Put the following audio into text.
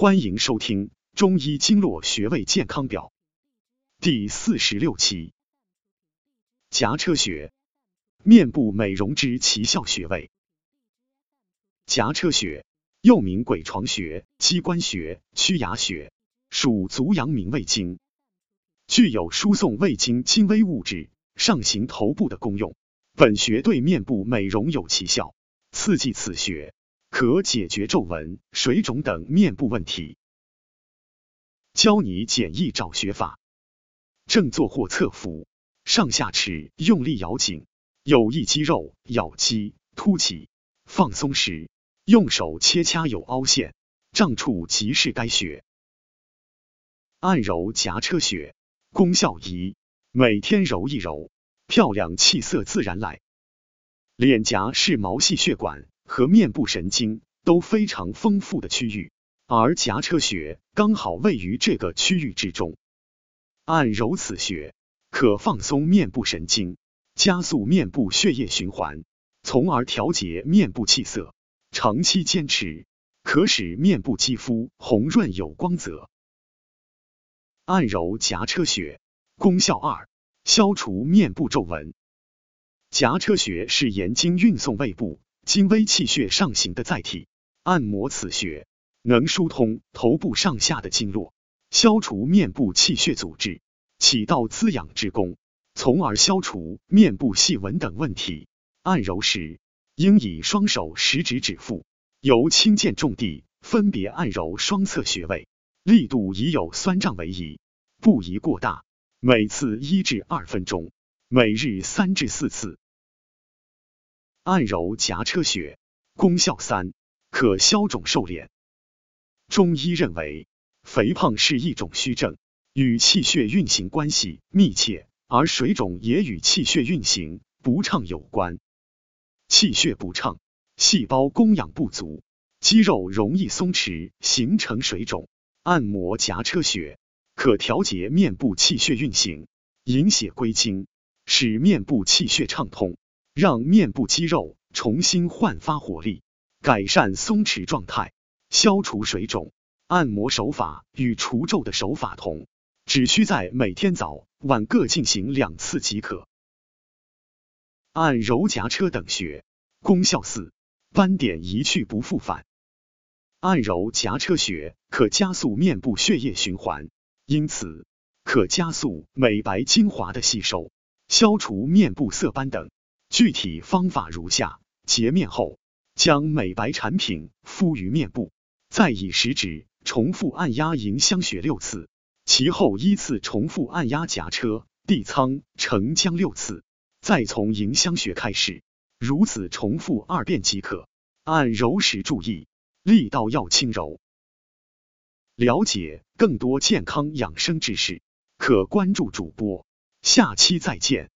欢迎收听《中医经络穴位健康表》第四十六期。颊车穴，面部美容之奇效穴位。颊车穴又名鬼床穴、机关穴、曲崖穴，属足阳明胃经，具有输送胃经精微物质上行头部的功用。本穴对面部美容有奇效，刺激此穴。可解决皱纹、水肿等面部问题。教你简易找穴法：正坐或侧伏，上下齿用力咬紧，有意肌肉咬肌凸起、放松时，用手切掐有凹陷、胀处即是该穴。按揉颊车穴，功效一：每天揉一揉，漂亮气色自然来。脸颊是毛细血管。和面部神经都非常丰富的区域，而颊车穴刚好位于这个区域之中。按揉此穴，可放松面部神经，加速面部血液循环，从而调节面部气色。长期坚持，可使面部肌肤红润有光泽。按揉颊车穴，功效二：消除面部皱纹。颊车穴是眼经运送胃部。精微气血上行的载体，按摩此穴能疏通头部上下的经络，消除面部气血阻滞，起到滋养之功，从而消除面部细纹等问题。按揉时，应以双手食指指腹，由轻剑重地分别按揉双侧穴位，力度以有酸胀为宜，不宜过大。每次一至二分钟，每日三至四次。按揉颊车穴，功效三，可消肿瘦脸。中医认为，肥胖是一种虚症，与气血运行关系密切，而水肿也与气血运行不畅有关。气血不畅，细胞供氧不足，肌肉容易松弛，形成水肿。按摩颊车穴，可调节面部气血运行，引血归经，使面部气血畅通。让面部肌肉重新焕发活力，改善松弛状态，消除水肿。按摩手法与除皱的手法同，只需在每天早晚各进行两次即可。按揉颊车等穴，功效四，斑点一去不复返。按揉颊车穴可加速面部血液循环，因此可加速美白精华的吸收，消除面部色斑等。具体方法如下：洁面后，将美白产品敷于面部，再以食指重复按压迎香穴六次，其后依次重复按压颊车、地仓、承浆六次，再从迎香穴开始，如此重复二遍即可。按揉时注意力道要轻柔。了解更多健康养生知识，可关注主播。下期再见。